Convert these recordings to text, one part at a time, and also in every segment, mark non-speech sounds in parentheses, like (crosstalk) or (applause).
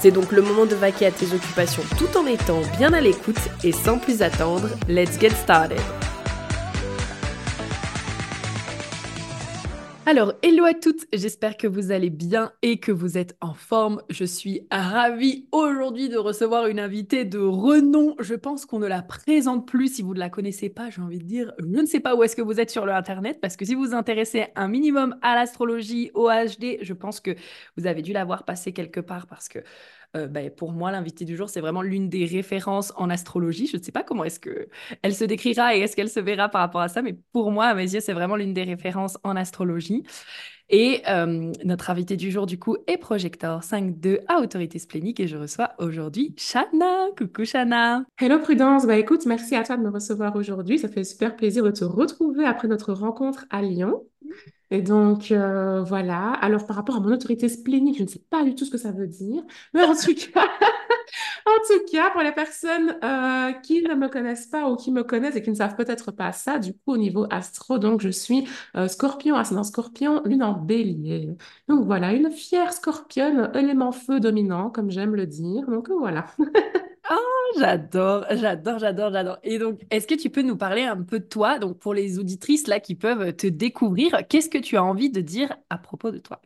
C'est donc le moment de vaquer à tes occupations tout en étant bien à l'écoute et sans plus attendre, let's get started. Alors, hello à toutes, j'espère que vous allez bien et que vous êtes en forme. Je suis ravie aujourd'hui de recevoir une invitée de renom. Je pense qu'on ne la présente plus si vous ne la connaissez pas. J'ai envie de dire, je ne sais pas où est-ce que vous êtes sur le Internet parce que si vous vous intéressez un minimum à l'astrologie, au HD, je pense que vous avez dû la voir passer quelque part parce que euh, ben, pour moi, l'invité du jour, c'est vraiment l'une des références en astrologie. Je ne sais pas comment est-ce que elle se décrira et est-ce qu'elle se verra par rapport à ça, mais pour moi, à mes yeux, c'est vraiment l'une des références en astrologie. Et euh, notre invité du jour, du coup, est Projector 5.2 à autorité splénique et je reçois aujourd'hui Shana. Coucou Shana. Hello Prudence. Bah écoute, merci à toi de me recevoir aujourd'hui. Ça fait super plaisir de te retrouver après notre rencontre à Lyon. Et donc, euh, voilà. Alors, par rapport à mon autorité splénique, je ne sais pas du tout ce que ça veut dire. Mais en tout cas, (laughs) en tout cas, pour les personnes euh, qui ne me connaissent pas ou qui me connaissent et qui ne savent peut-être pas ça, du coup, au niveau astro, donc je suis euh, scorpion, ascendant scorpion, lune en bélier. Donc voilà, une fière scorpionne, élément feu dominant, comme j'aime le dire. Donc voilà. (laughs) Oh, j'adore, j'adore, j'adore, j'adore. Et donc, est-ce que tu peux nous parler un peu de toi, donc pour les auditrices là qui peuvent te découvrir, qu'est-ce que tu as envie de dire à propos de toi?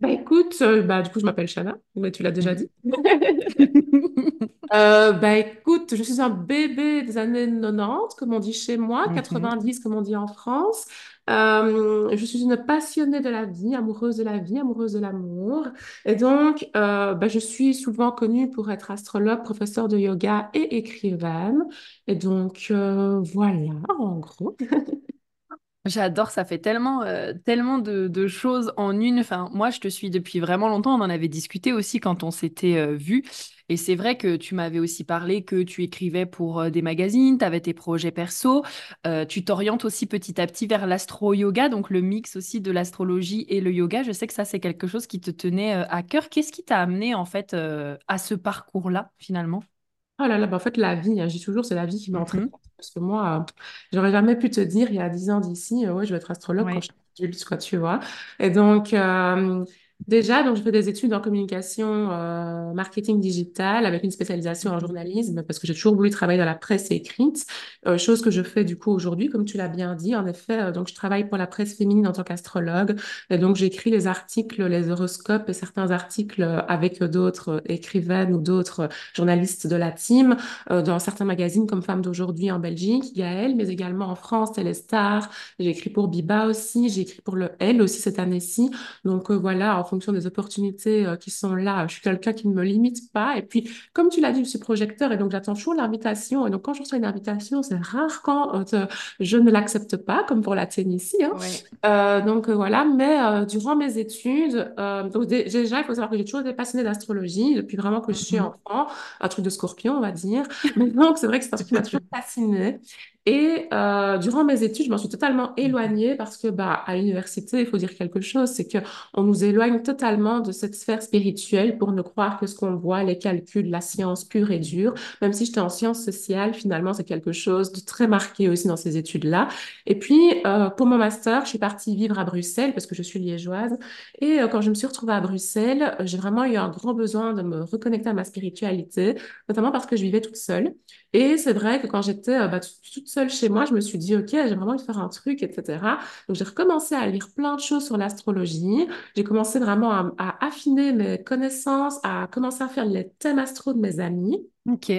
Bah écoute, euh, bah, du coup, je m'appelle Shana, mais tu l'as déjà dit. (laughs) Euh, bah écoute, je suis un bébé des années 90, comme on dit chez moi, 90, comme on dit en France. Euh, je suis une passionnée de la vie, amoureuse de la vie, amoureuse de l'amour. Et donc, euh, ben, je suis souvent connue pour être astrologue, professeur de yoga et écrivaine. Et donc, euh, voilà, en gros. (laughs) J'adore, ça fait tellement, euh, tellement de, choses en une. Enfin, moi, je te suis depuis vraiment longtemps. On en avait discuté aussi quand on s'était euh, vu. Et c'est vrai que tu m'avais aussi parlé que tu écrivais pour euh, des magazines, tu avais tes projets perso. tu t'orientes aussi petit à petit vers l'astro-yoga, donc le mix aussi de l'astrologie et le yoga. Je sais que ça, c'est quelque chose qui te tenait à cœur. Qu'est-ce qui t'a amené en fait à ce parcours-là, finalement? Oh là là, bah en fait, la vie, hein, je dis toujours, c'est la vie qui m'entraîne. Mhm. Parce que moi, euh, j'aurais jamais pu te dire il y a 10 ans d'ici, euh, ouais, je vais être astrologue quand je suis adulte, quoi, tu vois. Et donc, euh, Déjà, donc, je fais des études en communication, euh, marketing digital avec une spécialisation en Mhm. journalisme parce que j'ai toujours voulu travailler dans la presse écrite, euh, chose que je fais du coup aujourd'hui, comme tu l'as bien dit. En effet, euh, donc je travaille pour la presse féminine en tant qu'astrologue et donc j'écris les articles, les horoscopes et certains articles avec d'autres écrivaines ou d'autres journalistes de la team euh, dans certains magazines comme Femmes d'aujourd'hui en Belgique, Gaël, mais également en France, Téléstar. J'ai écrit pour Biba aussi, j'ai écrit pour le Elle aussi cette année-ci. Donc euh, voilà, en fonction des opportunités euh, qui sont là. Je suis quelqu'un qui ne me limite pas. Et puis, comme tu l'as dit, je suis projecteur et donc j'attends toujours l'invitation. Et donc, quand je reçois une invitation, c'est rare quand euh, je ne l'accepte pas, comme pour la tennis Hein. Euh, donc voilà, mais durant mes études, donc déjà, il faut savoir que j'ai toujours été passionnée d'astrologie depuis vraiment que je suis Mhm. enfant, un truc de scorpion, on va dire. (laughs) Mais donc, c'est vrai que c'est un truc qui m'a toujours fascinée. Et euh, durant mes études, je m'en suis totalement éloignée parce que bah, à l'université, il faut dire quelque chose, c'est que on nous éloigne totalement de cette sphère spirituelle pour ne croire que ce qu'on voit, les calculs, la science pure et dure. Même si j'étais en sciences sociales, finalement, c'est quelque chose de très marqué aussi dans ces études-là. Et puis, euh, pour mon master, je suis partie vivre à Bruxelles parce que je suis liégeoise. Et euh, quand je me suis retrouvée à Bruxelles, j'ai vraiment eu un grand besoin de me reconnecter à ma spiritualité, notamment parce que je vivais toute seule. Et c'est vrai que quand j'étais euh, bah, toute seule chez moi, je me suis dit, OK, j'ai vraiment envie de faire un truc, etc. Donc, j'ai recommencé à lire plein de choses sur l'astrologie. J'ai commencé vraiment à, à affiner mes connaissances, à commencer à faire les thèmes astro de mes amis. Ok.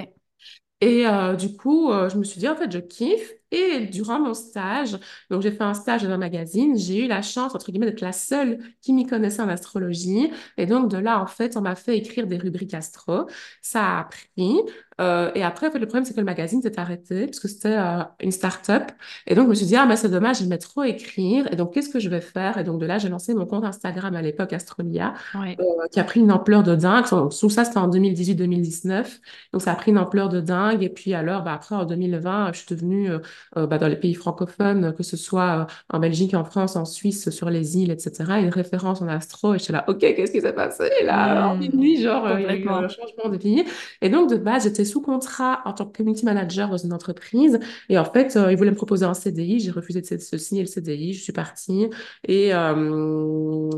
Et euh, du coup, euh, je me suis dit, en fait, je kiffe. Et durant mon stage, donc j'ai fait un stage dans un magazine, j'ai eu la chance, entre guillemets, d'être la seule qui m'y connaissait en astrologie. Et donc de là, en fait, on m'a fait écrire des rubriques astro. Ça a pris. Euh, et après, en fait, le problème, c'est que le magazine s'est arrêté parce que c'était euh, une start-up. Et donc, je me suis dit, ah, mais c'est dommage, j'aimais trop écrire. Et donc, qu'est-ce que je vais faire? Et donc, de là, j'ai lancé mon compte Instagram à l'époque, Astrolia, Ouais. euh, qui a pris une ampleur de dingue. Tout ça, c'était en 2018-2019. Donc, ça a pris une ampleur de dingue. Et puis, alors, bah, après, en 2020, je suis devenue bah, dans les pays francophones, que ce soit en Belgique, en France, en Suisse, sur les îles, etc., une référence en astro. Et j'étais là, OK, qu'est-ce qui s'est passé là? En une nuit, genre, il y a eu un complètement. changement de vie. Et donc, de base, j'étais sous contrat en tant que community manager dans une entreprise. Et en fait, euh, ils voulaient me proposer un CDI. J'ai refusé de, de signer le CDI. Je suis partie. Et euh,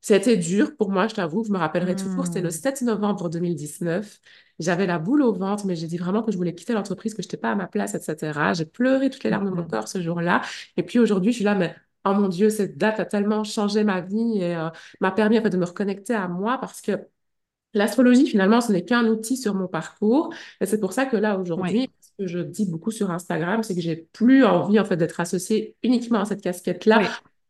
c'était dur pour moi, je t'avoue. Je me rappellerai toujours. C'était le Hmm, 7 novembre 2019. J'avais la boule au ventre, mais j'ai dit vraiment que je voulais quitter l'entreprise, que je n'étais pas à ma place, etc. J'ai pleuré toutes les larmes de mon mhm. corps ce jour-là. Et puis aujourd'hui, je suis là, mais oh mon Dieu, cette date a tellement changé ma vie et euh, m'a permis en fait, de me reconnecter à moi parce que L'astrologie, finalement, ce n'est qu'un outil sur mon parcours. Et c'est pour ça que là, aujourd'hui, ce que je dis beaucoup sur Instagram, c'est que j'ai plus envie, en fait, d'être associée uniquement à cette casquette-là.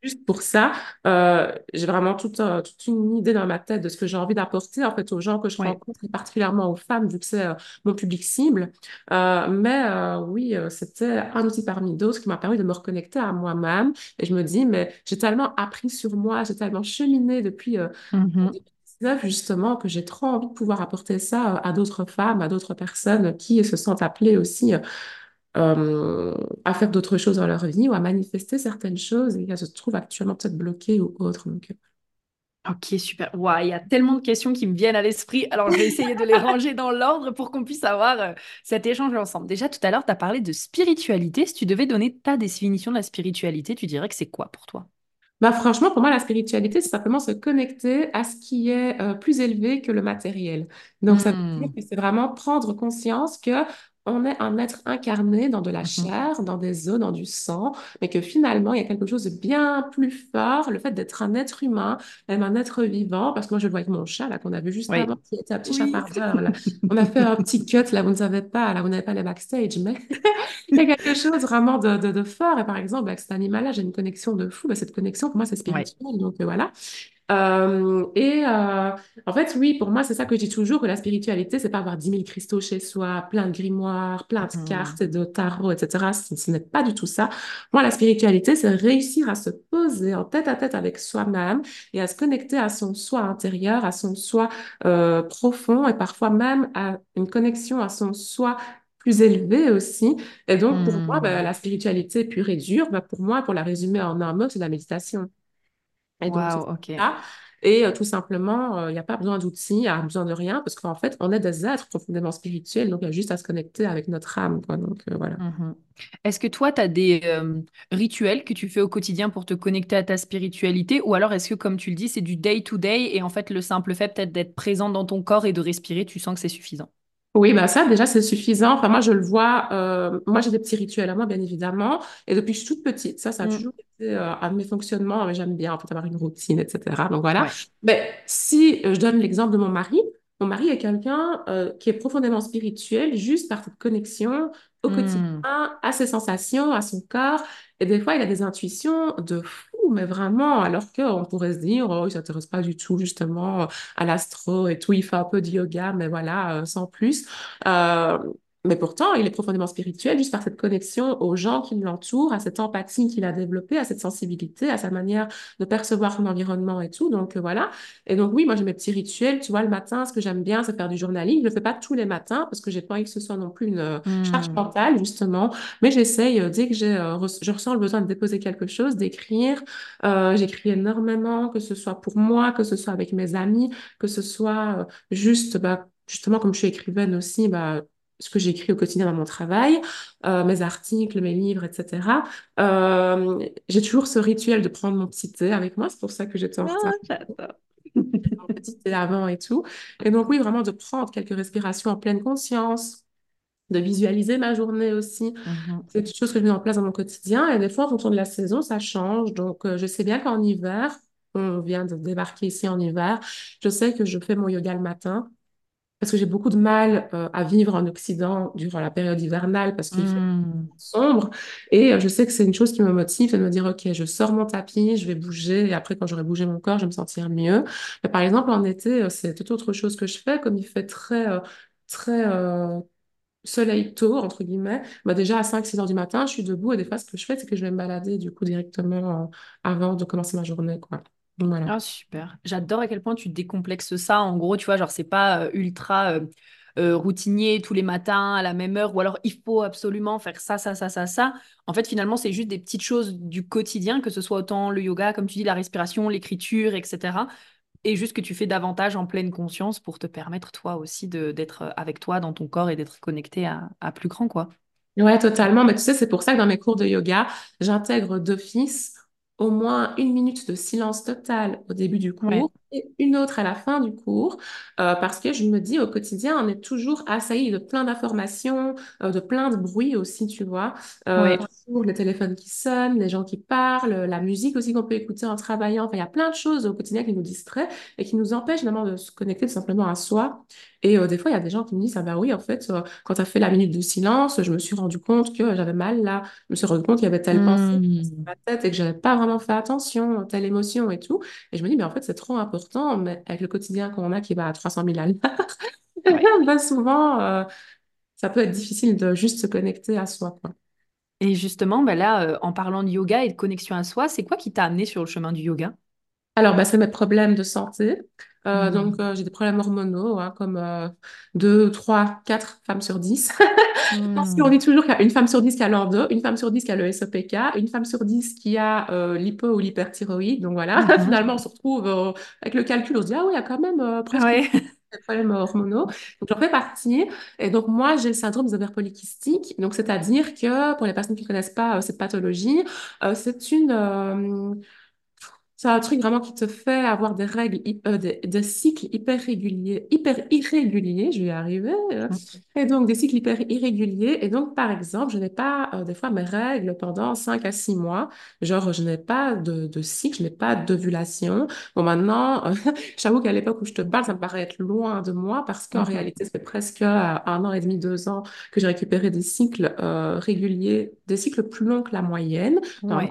Juste pour ça, euh, j'ai vraiment toute, euh, toute une idée dans ma tête de ce que j'ai envie d'apporter, en fait, aux gens que je rencontre, et particulièrement aux femmes, vu que c'est euh, mon public cible. Euh, mais oui, c'était un outil parmi d'autres qui m'a permis de me reconnecter à moi-même. Et je me dis, mais j'ai tellement appris sur moi, j'ai tellement cheminé depuis euh, Mhm. 2019, justement, que j'ai trop envie de pouvoir apporter ça euh, à d'autres femmes, à d'autres personnes qui se sentent appelées aussi euh, euh, à faire d'autres choses dans leur vie ou à manifester certaines choses et qu'elles se trouvent actuellement peut-être bloquées ou autres. Donc, Ok, super. Ouah, il y a tellement de questions qui me viennent à l'esprit. Alors, je vais essayer de les (laughs) ranger dans l'ordre pour qu'on puisse avoir euh, cet échange ensemble. Déjà, tout à l'heure, tu as parlé de spiritualité. Si tu devais donner ta définition de la spiritualité, tu dirais que c'est quoi pour toi? Bah, franchement, pour moi, la spiritualité, c'est simplement se connecter à ce qui est euh, plus élevé que le matériel. Donc, ça veut dire Hmm, que c'est vraiment prendre conscience que on est un être incarné dans de la mhm. chair, dans des os, dans du sang, mais que finalement, il y a quelque chose de bien plus fort, le fait d'être un être humain, même un être vivant, parce que moi, je le vois avec mon chat, là, qu'on a vu juste avant, qui était un petit Oui. chapardeur, là. On a fait un petit cut, là, vous ne savez pas, là, vous n'avez pas les backstage, mais (laughs) il y a quelque chose vraiment de, de, de fort. Et par exemple, avec cet animal-là, j'ai une connexion de fou. Bah, cette connexion, pour moi, c'est spirituel. Donc euh, voilà. Euh, et euh, en fait, oui, pour moi, c'est ça que je dis toujours, que la spiritualité, c'est pas avoir dix mille cristaux chez soi, plein de grimoires, plein de Mhm. cartes, de tarot, etc. Ce, ce n'est pas du tout ça. Moi, la spiritualité, c'est réussir à se poser en tête à tête avec soi-même et à se connecter à son soi intérieur, à son soi euh, profond et parfois même à une connexion à son soi plus élevé aussi. Et donc, pour moi, Hmm. la spiritualité pure et dure, ben, pour moi, pour la résumer en un mot, c'est la méditation. Et donc, ça. Et euh, tout simplement, euh, il n'y a pas besoin d'outils, il n'y a besoin de rien, parce qu'en fait, on est des êtres profondément spirituels, donc il y a juste à se connecter avec notre âme, quoi. Donc, euh, voilà. Mhm. Est-ce que toi, tu as des euh, rituels que tu fais au quotidien pour te connecter à ta spiritualité? Ou alors est-ce que, comme tu le dis, c'est du day-to-day et en fait, le simple fait peut-être d'être présent dans ton corps et de respirer, tu sens que c'est suffisant? Oui, bah ça, déjà, c'est suffisant. Enfin, moi, je le vois. euh, moi, j'ai des petits rituels à moi, bien évidemment. Et depuis que je suis toute petite, ça, ça a Mm. toujours été euh, un de mes fonctionnements. Mais j'aime bien, en fait, avoir une routine, etc. Donc, voilà. Ouais. Mais si euh, je donne l'exemple de mon mari, mon mari est quelqu'un euh, qui est profondément spirituel, juste par cette connexion au quotidien Mm. à ses sensations, à son corps. Et des fois, il a des intuitions de fou, mais vraiment, alors qu'on pourrait se dire, oh, il s'intéresse pas du tout, justement, à l'astro et tout. Il fait un peu de yoga, mais voilà, euh, sans plus. Euh, mais pourtant, il est profondément spirituel juste par cette connexion aux gens qui l'entourent, à cette empathie qu'il a développée, à cette sensibilité, à sa manière de percevoir son environnement et tout. Donc euh, voilà. Et donc oui, moi j'ai mes petits rituels. Tu vois, le matin, ce que j'aime bien, c'est faire du journaling. Je le fais pas tous les matins parce que j'ai pas envie que ce soit non plus une euh, charge Mm. mentale justement. Mais j'essaye euh, dès que j'ai, euh, re- je ressens le besoin de déposer quelque chose, d'écrire. J'écris énormément, que ce soit pour moi, que ce soit avec mes amis, que ce soit juste bah, justement, comme je suis écrivaine aussi, bah, ce que j'écris au quotidien dans mon travail, euh, mes articles, mes livres, etc. Euh, j'ai toujours ce rituel de prendre mon petit thé avec moi. C'est pour ça que j'étais en retard. Ah. Mon (laughs) petit thé avant et tout. Et donc, oui, vraiment de prendre quelques respirations en pleine conscience, de visualiser ma journée aussi. Mhm. C'est quelque chose que je mets en place dans mon quotidien. Et des fois, en fonction de la saison, ça change. Donc, euh, je sais bien qu'en hiver, on vient de débarquer ici en hiver, je sais que je fais mon yoga le matin. Parce que j'ai beaucoup de mal euh, à vivre en Occident durant la période hivernale parce qu'il fait Hmm. sombre. Et euh, je sais que c'est une chose qui me motive, c'est de me dire, OK, je sors mon tapis, je vais bouger, et après, quand j'aurai bougé mon corps, je vais me sentir mieux. Mais par exemple, en été, euh, c'est toute autre chose que je fais, comme il fait très, très soleil tôt, entre guillemets. Bah, déjà, à cinq six heures du matin, je suis debout, et des fois, ce que je fais, c'est que je vais me balader, du coup, directement euh, avant de commencer ma journée, quoi. Voilà. Ah, super. J'adore à quel point tu décomplexes ça. En gros, tu vois, genre, c'est pas euh, ultra euh, euh, routinier tous les matins à la même heure, ou alors il faut absolument faire ça, ça, ça, ça, ça. En fait, finalement, c'est juste des petites choses du quotidien, que ce soit autant le yoga, comme tu dis, la respiration, l'écriture, etc. Et juste que tu fais davantage en pleine conscience pour te permettre, toi aussi, de d'être avec toi dans ton corps et d'être connecté à, à plus grand, quoi. Ouais, totalement. Mais tu sais, c'est pour ça que dans mes cours de yoga, j'intègre d'office au moins une minute de silence total au début du cours une autre à la fin du cours, euh, parce que je me dis au quotidien, on est toujours assailli de plein d'informations, euh, de plein de bruits aussi, tu vois. Euh, les téléphones qui sonnent, les gens qui parlent, la musique aussi qu'on peut écouter en travaillant. Enfin, il y a plein de choses au quotidien qui nous distraient et qui nous empêchent finalement de se connecter tout simplement à soi. Et des fois, il y a des gens qui me disent, ah bah oui, en fait, quand tu as fait la minute de silence, je me suis rendu compte que j'avais mal là. Je me suis rendu compte qu'il y avait telle pensée Hmm. dans ma tête et que j'avais pas vraiment fait attention, telle émotion et tout. Et je me dis, mais en fait, c'est trop important, mais avec le quotidien qu'on a qui va à 300 000 à l'heure, (laughs) Ouais. (laughs) bah, souvent, euh, ça peut être difficile de juste se connecter à soi, quoi. Et justement, bah là, euh, en parlant de yoga et de connexion à soi, c'est quoi qui t'a amené sur le chemin du yoga? Alors, bah, c'est mes problèmes de santé. Euh, donc, Hmm. euh, j'ai des problèmes hormonaux, hein, comme euh, 2, 3, 4 femmes sur 10. (laughs) Parce qu'on Hmm. dit toujours qu'il y a une femme sur 10 qui a l'ordo, une femme sur 10 qui a le SOPK, une femme sur 10 qui a euh, l'hypo ou l'hyperthyroïde. Donc voilà, Mhm. (laughs) finalement, on se retrouve avec le calcul, on se dit, ah oui, il y a quand même presque Ouais. (laughs) des problèmes hormonaux. Donc j'en fais partie. Et donc moi, j'ai le syndrome des ovaires polykystiques. Donc c'est-à-dire que pour les personnes qui ne connaissent pas cette pathologie, c'est une... c'est un truc vraiment qui te fait avoir des règles, euh, des, des cycles hyper réguliers, hyper irréguliers, je vais y arriver. euh. Et donc, des cycles hyper irréguliers. Et donc, par exemple, je n'ai pas, euh, des fois, mes règles pendant 5 à 6 mois. Genre, je n'ai pas de, de cycle, je n'ai pas d'ovulation. Bon, maintenant, euh, (laughs) j'avoue qu'à l'époque où je te parle, ça me paraît être loin de moi parce qu'en réalité, ça fait presque euh, un an et demi, deux ans que j'ai récupéré des cycles réguliers, des cycles plus longs que la moyenne. Ouais.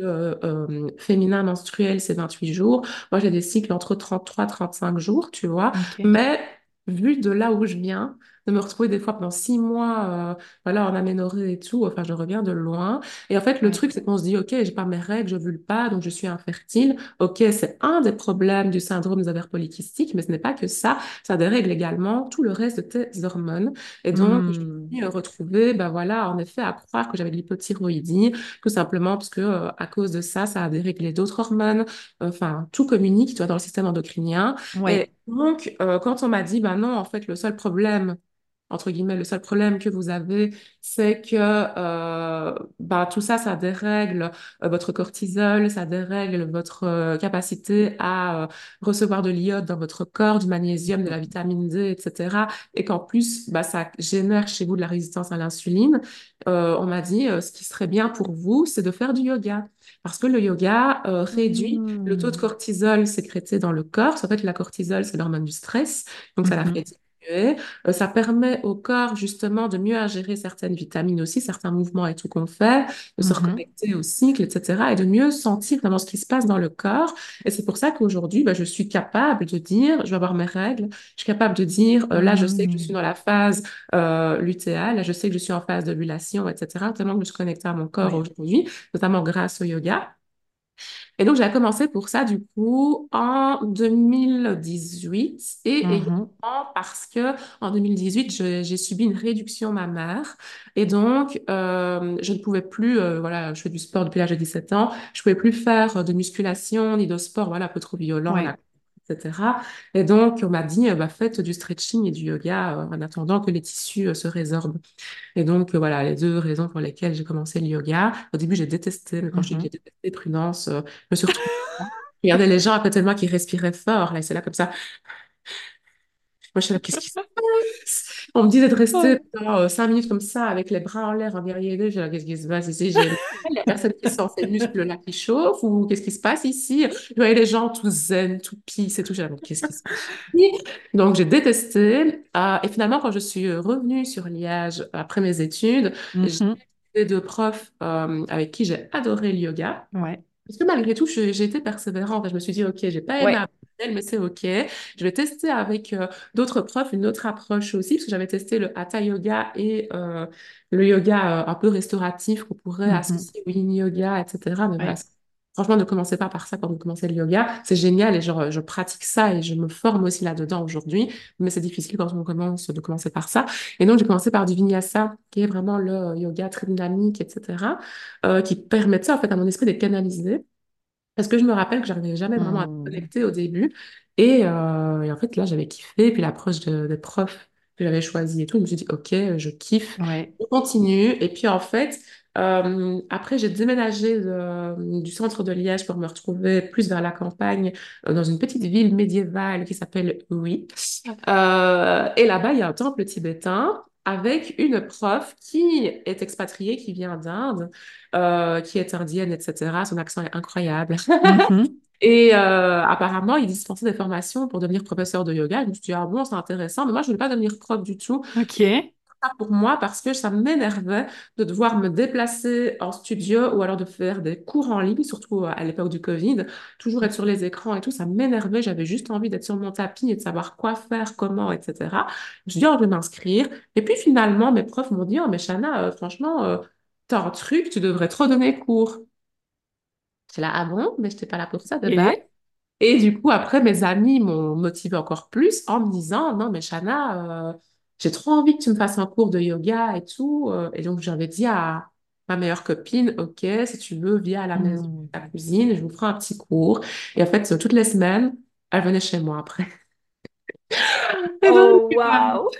Euh, euh, féminin menstruel, c'est 28 jours. Moi, j'ai des cycles entre 33 et 35 jours, tu vois. Mais vu de là où je viens, de me retrouver des fois pendant six mois, euh, voilà, en aménorrhée et tout, enfin, je reviens de loin. Et en fait, le Ouais. truc, c'est qu'on se dit, OK, j'ai pas mes règles, je ovule pas, donc je suis infertile. OK, c'est un des problèmes du syndrome des ovaires polykystiques, mais ce n'est pas que ça. Ça dérègle également tout le reste de tes hormones. Et donc, je me Hmm. suis retrouvée, ben voilà, en effet, à croire que j'avais de l'hypothyroïdie, tout simplement parce que, euh, à cause de ça, ça a déréglé d'autres hormones. Enfin, tout communique, tu vois, dans le système endocrinien. Ouais. Et donc, euh, quand on m'a dit, ben non, en fait, le seul problème, entre guillemets, le seul problème que vous avez, c'est que euh, ben, tout ça, ça dérègle euh, votre cortisol, ça dérègle votre euh, capacité à euh, recevoir de l'iode dans votre corps, du magnésium, de la vitamine D, etc. Et qu'en plus, ben, ça génère chez vous de la résistance à l'insuline. On m'a dit, ce qui serait bien pour vous, c'est de faire du yoga. Parce que le yoga réduit le taux de Hmm. cortisol sécrété dans le corps. En fait, la cortisol, c'est l'hormone du stress, donc ça la Mhm. Diminuer. Euh, ça permet au corps justement de mieux ingérer certaines vitamines aussi, certains mouvements et tout qu'on fait, de se Mhm. reconnecter au cycle, etc. et de mieux sentir vraiment ce qui se passe dans le corps. Et c'est pour ça qu'aujourd'hui, bah, je suis capable de dire, je vais avoir mes règles, je suis capable de dire, euh, là, je sais que je suis Hmm. dans la phase euh, lutéale, là, je sais que je suis en phase d'ovulation, etc. Tellement que je suis connectée à mon corps aujourd'hui, notamment grâce au yoga. Et donc, j'ai commencé pour ça, du coup, en 2018 et Mhm. également parce que en 2018, je- j'ai subi une réduction mammaire. Et donc, euh, je ne pouvais plus, euh, voilà, je fais du sport depuis l'âge de 17 ans, je pouvais plus faire de musculation ni de sport, voilà, un peu trop violent, Ouais. Etc. Et donc, on m'a dit, bah, faites du stretching et du yoga euh, en attendant que les tissus euh, se résorbent. Et donc, euh, voilà, les deux raisons pour lesquelles j'ai commencé le yoga. Au début, j'ai détesté, mais quand je dis que Mhm. j'ai détesté Prudence, je me suis retrouvée. Regardez les gens à côté de moi qui respiraient fort, là, c'est là comme ça. Moi, je suis là, qu'est-ce qui se passe? On me disait de rester pendant euh, cinq minutes comme ça, avec les bras en l'air, en derrière les J'ai qu'est-ce qui se passe ici? J'ai il y a personne qui sent ces muscles-là qui chauffent ou qu'est-ce qui se passe ici? Je voyais les gens tout zen, tout peace et tout. J'ai là, mais qu'est-ce qui se passe ici? Donc, j'ai détesté. Euh, et finalement, quand je suis revenue sur Liège après mes études, j'ai Mhm. eu deux profs euh, avec qui j'ai adoré le yoga. Ouais. Parce que malgré tout, j'ai été persévérante. Je me suis dit, OK, j'ai pas aimé Ouais. Mais c'est OK. Je vais tester avec euh, d'autres profs une autre approche aussi, parce que j'avais testé le Hatha Yoga et euh, le yoga euh, un peu restauratif qu'on pourrait Mhm. associer au Yin Yoga, etc. Mais Ouais. franchement, ne commencez pas par ça quand vous commencez le yoga. C'est génial et genre, je pratique ça et je me forme aussi là-dedans aujourd'hui. Mais c'est difficile quand on commence de commencer par ça. Et donc, j'ai commencé par du Vinyasa, qui est vraiment le yoga très dynamique, etc., qui permettait en fait à mon esprit d'être canalisé. Parce que je me rappelle que j'arrivais jamais vraiment à me Hmm. connecter au début. Et, euh, et en fait, là, j'avais kiffé. Et puis l'approche de, des profs que j'avais choisi et tout, je me suis dit, OK, je kiffe, Ouais. je continue. Et puis en fait, euh, après, j'ai déménagé de- du centre de Liège pour me retrouver plus vers la campagne, euh, dans une petite ville médiévale qui s'appelle Huy. Euh, et là-bas, il y a un temple tibétain avec une prof qui est expatriée, qui vient d'Inde, euh, qui est indienne, etc. Son accent est incroyable. Mhm. (laughs) Et euh, apparemment, il dispensait des formations pour devenir professeur de yoga. Je me suis dit, ah bon, c'est intéressant, mais moi, je ne voulais pas devenir prof du tout Ok. Ça pour moi parce que ça m'énervait de devoir me déplacer en studio ou alors de faire des cours en ligne, surtout à l'époque du Covid, toujours être sur les écrans et tout, ça m'énervait. J'avais juste envie d'être sur mon tapis et de savoir quoi faire, comment, etc. Je dis, oh, je vais m'inscrire. Et puis finalement, mes profs m'ont dit, oh, mais Shana, euh, franchement, euh, t'as un truc, tu devrais trop donner cours. J'étais là, ah bon, mais je n'étais pas là pour ça de base. Et Et du coup, après, mes amis m'ont motivé encore plus en me disant, non, mais Shana, euh, j'ai trop envie que tu me fasses un cours de yoga et tout. Euh, Et donc, j'avais dit à ma meilleure copine, OK, si tu veux, viens à la maison, Hmm. à la cuisine, je vous ferai un petit cours. Et en fait, toutes les semaines, elle venait chez moi après. (laughs) Et donc, Oh, euh, waouh.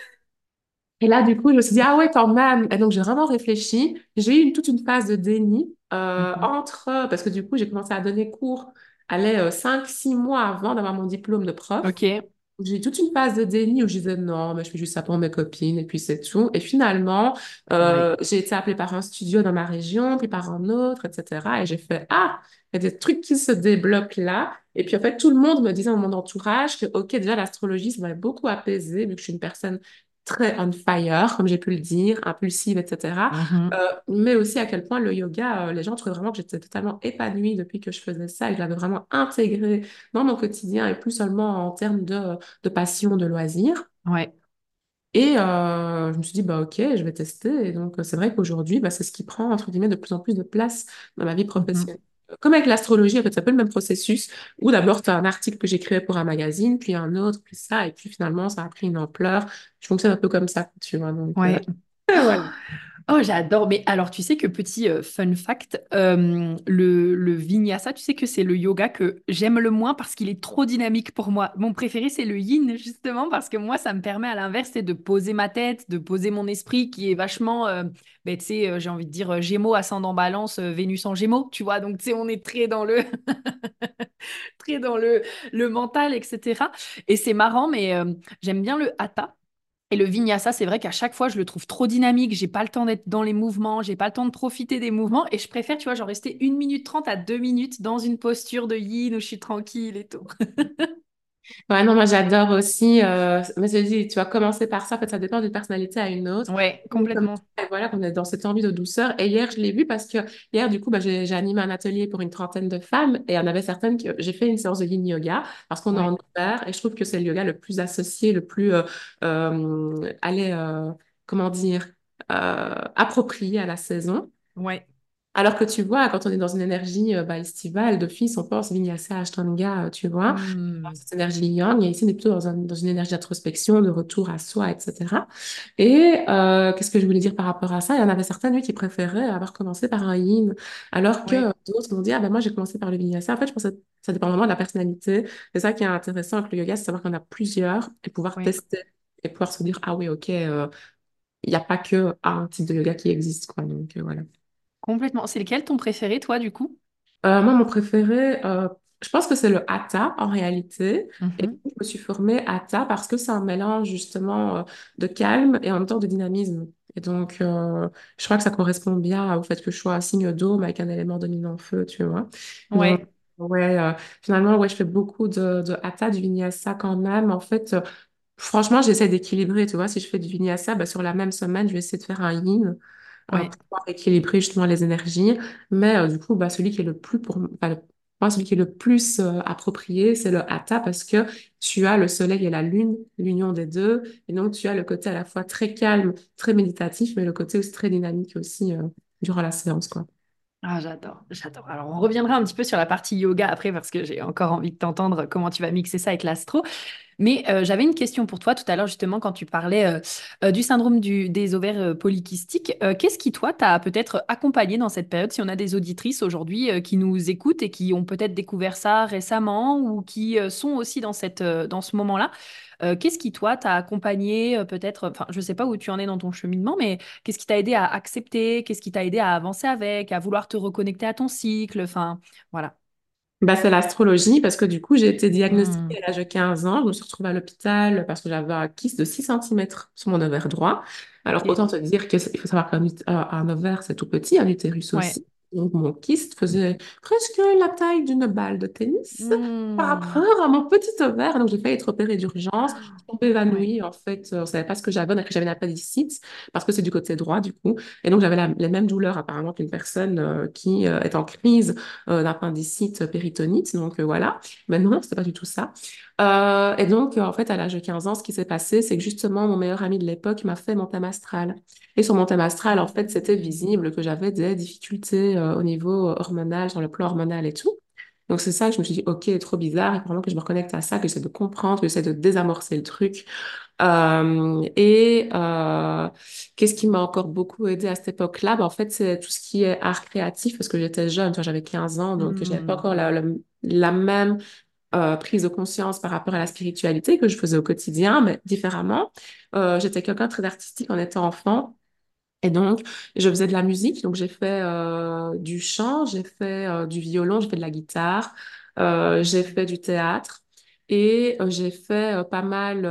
et là, du coup, je me suis dit, ah ouais, quand même. Et donc, j'ai vraiment réfléchi. J'ai eu une- toute une phase de déni euh, Mhm. entre, parce que du coup, j'ai commencé à donner cours, allez, euh, 5-6 mois avant d'avoir mon diplôme de prof. Ok. J'ai eu toute une phase de déni où je disais non, mais je fais juste ça pour mes copines et puis c'est tout. Et finalement, euh, j'ai été appelée par un studio dans ma région, puis par un autre, etc. Et j'ai fait ah, il y a des trucs qui se débloquent là. Et puis en fait, tout le monde me disait dans mon entourage que ok, déjà l'astrologie, ça m'avait beaucoup apaisé vu que je suis une personne très on fire, comme j'ai pu le dire, impulsive, etc. Mhm. Euh, mais aussi à quel point le yoga, euh, les gens trouvaient vraiment que j'étais totalement épanouie depuis que je faisais ça et que je l'avais vraiment intégré dans mon quotidien et plus seulement en termes de de passion, de loisir. Ouais. Et euh, je me suis dit, bah, ok, je vais tester. Et donc, c'est vrai qu'aujourd'hui, bah, c'est ce qui prend, entre guillemets, de plus en plus de place dans ma vie Mhm. professionnelle. Comme avec l'astrologie, en fait, c'est un peu le même processus où d'abord, tu as un article que j'écrivais pour un magazine, puis un autre, puis ça, et puis finalement, ça a pris une ampleur. Je fonctionne un peu comme ça, tu vois. Donc, euh, (laughs) Ouais. Oh, j'adore. Mais alors, tu sais que petit euh, fun fact, euh, le, le vinyasa, tu sais que c'est le yoga que j'aime le moins parce qu'il est trop dynamique pour moi. Mon préféré, c'est le yin, justement, parce que moi, ça me permet à l'inverse, de poser ma tête, de poser mon esprit qui est vachement, euh, ben, tu sais, j'ai envie de dire Gémeaux, ascendant balance, Vénus en Gémeaux, tu vois. Donc, tu sais, on est très dans le, (laughs) très dans le, le mental, etc. Et c'est marrant, mais j'aime bien le hatha. Et le vinyasa, c'est vrai qu'à chaque fois, je le trouve trop dynamique. J'ai pas le temps d'être dans les mouvements, j'ai pas le temps de profiter des mouvements. Et je préfère, tu vois, genre rester une minute trente à deux minutes dans une posture de yin où je suis tranquille et tout. (laughs) Ouais, non, moi j'adore aussi. Euh, mais je dis, tu vas commencer par ça. En fait, ça dépend d'une personnalité à une autre. Ouais, complètement. et voilà, qu'on est dans cette envie de douceur. Et hier, je l'ai vu parce que hier, du coup, bah, j'ai animé un atelier pour une trentaine de femmes et il y en avait certaines que j'ai fait une séance de yin yoga parce qu'on est Ouais, en hiver et je trouve que c'est le yoga le plus associé, le plus, euh, euh, allez, comment dire, approprié à la saison. ouais. Alors que tu vois, quand on est dans une énergie euh, bah, estivale, d'office, on pense Vinyasa, Ashtanga, euh, tu vois, Hmm. cette énergie yang, et ici, on est plutôt dans, un- dans une énergie d'introspection, de retour à soi, etc. Et euh, qu'est-ce que je voulais dire par rapport à ça? Il y en avait certains, lui, qui préféraient avoir commencé par un yin, alors que d'autres m'ont dit, ah ben moi, j'ai commencé par le Vinyasa. En fait, je pense que ça dépend vraiment de la personnalité. C'est ça qui est intéressant avec le yoga, c'est savoir qu'on a plusieurs et pouvoir tester et pouvoir se dire, ah oui, ok, euh, il n'y a pas que un type de yoga qui existe, quoi. Donc, euh, voilà. Complètement. C'est lequel ton préféré, toi, du coup? Euh, moi, mon préféré, euh, Je pense que c'est le hatha en réalité. Et Mhm. je me suis formée hatha parce que c'est un mélange justement euh, de calme et en même temps de dynamisme. Et donc, euh, je crois que ça correspond bien au fait que je sois un signe d'eau, mais avec un élément dominant feu, tu vois. Donc, Ouais, ouais, euh, finalement, ouais, je fais beaucoup de, de hatha, du vinyasa quand même. En fait, euh, franchement, j'essaie d'équilibrer, tu vois. Si je fais du vinyasa, bah, sur la même semaine, je vais essayer de faire un yin ouais. pour pouvoir équilibrer justement les énergies. Mais euh, du coup, bah, celui qui est le plus pour enfin, le- moi, celui qui est le plus euh, approprié, c'est le hatha parce que tu as le soleil et la lune, l'union des deux, et donc tu as le côté à la fois très calme, très méditatif, mais le côté aussi très dynamique aussi euh, durant la séance, quoi. Ah, j'adore, j'adore. Alors, on reviendra un petit peu sur la partie yoga après parce que j'ai encore envie de t'entendre comment tu vas mixer ça avec l'astro. Mais euh, j'avais une question pour toi tout à l'heure, justement, quand tu parlais euh, euh, du syndrome du- des ovaires polykystiques. Qu'est-ce qui, toi, t'a peut-être accompagné dans cette période, si on a des auditrices aujourd'hui qui nous écoutent et qui ont peut-être découvert ça récemment ou qui sont aussi dans cette, dans ce moment-là? Euh, qu'est-ce qui, toi, t'a accompagné euh, peut-être, enfin, je ne sais pas où tu en es dans ton cheminement, mais qu'est-ce qui t'a aidé à accepter, qu'est-ce qui t'a aidé à avancer avec, à vouloir te reconnecter à ton cycle, enfin, voilà. Bah, c'est l'astrologie parce que du coup, j'ai été diagnostiquée à l'âge de 15 ans. Je me suis retrouvée à l'hôpital parce que j'avais un kyste de 6 centimètres sur mon ovaire droit. Alors, autant te dire qu'il faut savoir qu'un un ovaire, c'est tout petit, un utérus Ouais. aussi. Donc, mon kyste faisait presque la taille d'une balle de tennis par Hmm. rapport à mon petit ovaire. Donc, j'ai failli être opérée d'urgence. Je suis tombée évanouie. En fait, on ne savait pas ce que j'avais. On a cru que j'avais une appendicite parce que c'est du côté droit, du coup. Et donc, j'avais la- les mêmes douleurs apparemment qu'une personne euh, qui euh, est en crise euh, d'appendicite péritonite. Donc, voilà. Mais non, c'était pas du tout ça. Euh, et donc, euh, en fait, à l'âge de 15 ans, ce qui s'est passé, c'est que justement, mon meilleur ami de l'époque m'a fait mon thème astral. Et sur mon thème astral, en fait, c'était visible que j'avais des difficultés euh, au niveau hormonal, sur le plan hormonal et tout. Donc, c'est ça que je me suis dit, OK, trop bizarre. Il faut vraiment que je me reconnecte à ça, que j'essaie de comprendre, que j'essaie de désamorcer le truc. Euh, et euh, qu'est-ce qui m'a encore beaucoup aidé à cette époque-là? Ben, en fait, c'est tout ce qui est art créatif, parce que j'étais jeune, j'avais 15 ans, donc j'avais pas Hmm. encore la, la, la même euh, prise de conscience par rapport à la spiritualité que je faisais au quotidien, mais différemment. Euh, j'étais quelqu'un de très artistique en étant enfant. Et donc, je faisais de la musique. Donc, j'ai fait euh, du chant, j'ai fait euh, du violon, j'ai fait de la guitare, euh, j'ai fait du théâtre et euh, j'ai fait pas mal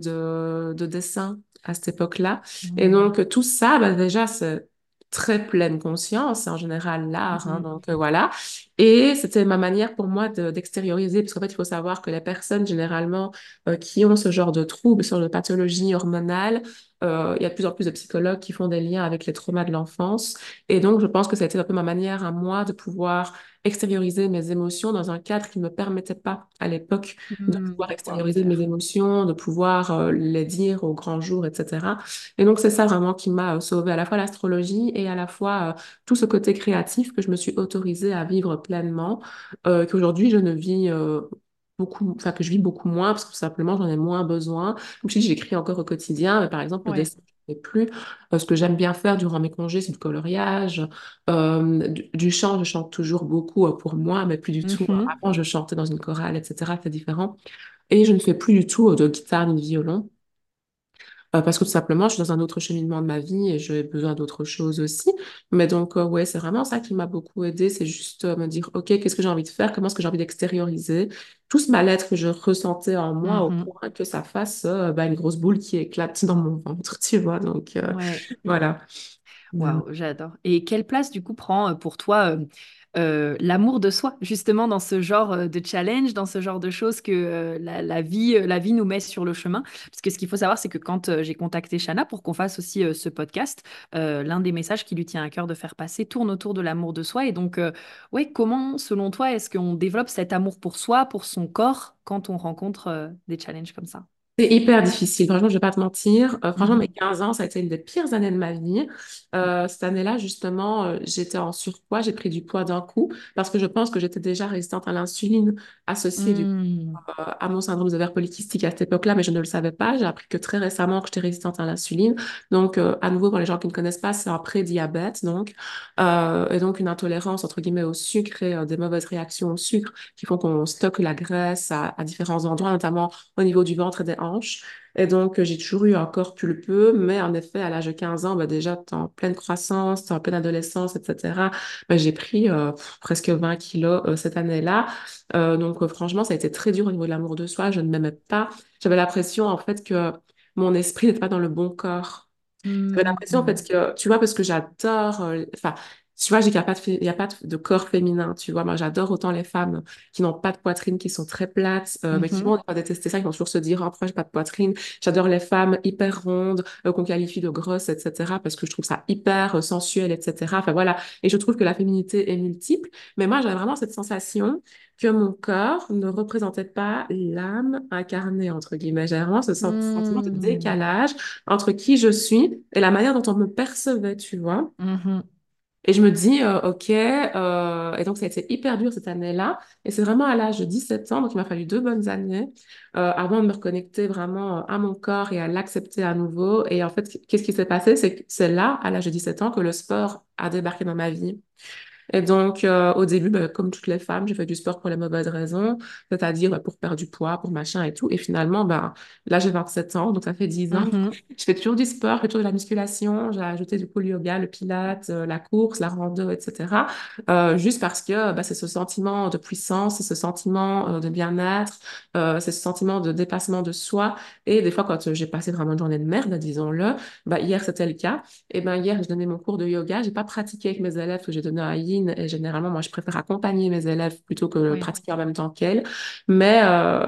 de, de dessins à cette époque-là. Et Hmm. donc, tout ça, bah, déjà, c'est très pleine conscience, en général, l'art. hein, Mhm. donc, euh, voilà. Et c'était ma manière pour moi de- d'extérioriser, parce qu'en fait, il faut savoir que les personnes, généralement, euh, qui ont ce genre de troubles sur de pathologie hormonale, euh, il y a de plus en plus de psychologues qui font des liens avec les traumas de l'enfance. Et donc, je pense que ça a été un peu ma manière à moi de pouvoir extérioriser mes émotions dans un cadre qui ne me permettait pas à l'époque de Hmm. pouvoir extérioriser mes émotions, de pouvoir euh, les dire au grand jour, etc. Et donc, c'est ça vraiment qui m'a euh, sauvé à la fois l'astrologie et à la fois euh, tout ce côté créatif que je me suis autorisée à vivre pleinement, qu'aujourd'hui, je ne vis beaucoup, enfin, que je vis beaucoup moins parce que tout simplement, j'en ai moins besoin. Comme je dis, j'écris encore au quotidien, mais par exemple, le Ouais. dessin, je ne fais plus. Euh, ce que j'aime bien faire durant mes congés, c'est du coloriage. Euh, du, du chant, je chante toujours beaucoup euh, pour moi, mais plus du tout. euh, Mhm. Avant, je chantais dans une chorale, etc. C'est différent. Et je ne fais plus du tout euh, de guitare ni de violon. Euh, parce que tout simplement, je suis dans un autre cheminement de ma vie et j'ai besoin d'autre chose aussi. Mais donc, euh, ouais, c'est vraiment ça qui m'a beaucoup aidé. C'est juste euh, me dire, OK, qu'est-ce que j'ai envie de faire? Comment est-ce que j'ai envie d'extérioriser? Tout ce mal-être que je ressentais en moi au Mhm. point que ça fasse euh, bah, une grosse boule qui éclate dans mon ventre, tu vois. Donc, euh, Ouais. voilà. Waouh, j'adore. Et quelle place du coup prend euh, pour toi euh, l'amour de soi, justement dans ce genre euh, de challenge, dans ce genre de choses que euh, la, vie, la vie nous met sur le chemin? Parce que ce qu'il faut savoir, c'est que quand j'ai contacté Shana pour qu'on fasse aussi ce podcast, l'un des messages qui lui tient à cœur de faire passer tourne autour de l'amour de soi. Et donc, ouais, comment, selon toi, est-ce qu'on développe cet amour pour soi, pour son corps, quand on rencontre des challenges comme ça? C'est hyper difficile, franchement, je vais pas te mentir. Euh, franchement, mes Mhm. 15 ans, ça a été une des pires années de ma vie. Euh, cette année-là, justement, euh, j'étais en surpoids, j'ai pris du poids d'un coup parce que je pense que j'étais déjà résistante à l'insuline associée du Hmm. à mon syndrome des ovaires polykystiques à cette époque-là, mais je ne le savais pas. J'ai appris que très récemment que j'étais résistante à l'insuline. Donc, à nouveau, pour les gens qui ne connaissent pas, c'est un prédiabète, donc, et donc une intolérance, entre guillemets, au sucre et des mauvaises réactions au sucre qui font qu'on stocke la graisse à, à différents endroits, notamment au niveau du ventre et des hanches. Et donc, j'ai toujours eu un corps pulpeux, mais en effet, à l'âge de 15 ans, bah, déjà, tu en pleine croissance, tu en pleine adolescence, etc. Bah, j'ai pris euh, presque 20 kilos euh, cette année-là. Euh, donc, franchement, ça a été très dur au niveau de l'amour de soi. Je ne m'aimais pas. J'avais l'impression, en fait, que mon esprit n'était pas dans le bon corps. J'avais l'impression, en fait, que, tu vois, parce que j'adore, euh, enfin, tu vois, qu'il n'y a pas de, il y a pas de, de corps féminin, tu vois. Moi, j'adore autant les femmes qui n'ont pas de poitrine, qui sont très plates, euh, mais qui Mhm. vont pas détester ça, qui vont toujours se dire, oh, pourquoi j'ai pas de poitrine? J'adore les femmes hyper rondes, euh, qu'on qualifie de grosses, etc., parce que je trouve ça hyper euh, sensuel, etc. Enfin, voilà. Et je trouve que la féminité est multiple. Mais moi, j'avais vraiment cette sensation que mon corps ne représentait pas l'âme incarnée, entre guillemets. J'avais vraiment ce sen- sentiment de Mhm. décalage entre qui je suis et la manière dont on me percevait, tu vois. Mhm. Et je me dis, euh, OK, euh, et donc ça a été hyper dur cette année-là. Et c'est vraiment à l'âge de 17 ans, donc il m'a fallu deux bonnes années euh, avant de me reconnecter vraiment à mon corps et à l'accepter à nouveau. Et en fait, qu'est-ce qui s'est passé? C'est c'est là, à l'âge de 17 ans, que le sport a débarqué dans ma vie. Et donc, euh, au début, bah, comme toutes les femmes, j'ai fait du sport pour les mauvaises raisons, c'est-à-dire bah, pour perdre du poids, pour machin et tout. Et finalement, bah, là, j'ai 27 ans, donc ça fait 10 ans. Mhm. Je fais toujours du sport, je fais toujours de la musculation. J'ai ajouté du coup le yoga, le pilates, euh, la course, la rando, etc. Euh, juste parce que bah, c'est ce sentiment de puissance, c'est ce sentiment de bien-être, c'est ce sentiment de dépassement de soi. Et des fois, quand j'ai passé vraiment une journée de merde, disons-le, bah, hier, c'était le cas. Et ben hier, je donnais mon cours de yoga. J'ai pas pratiqué avec mes élèves que j'ai donné à Et généralement, moi, je préfère accompagner mes élèves plutôt que Oui. pratiquer en même temps qu'elles. Mais euh,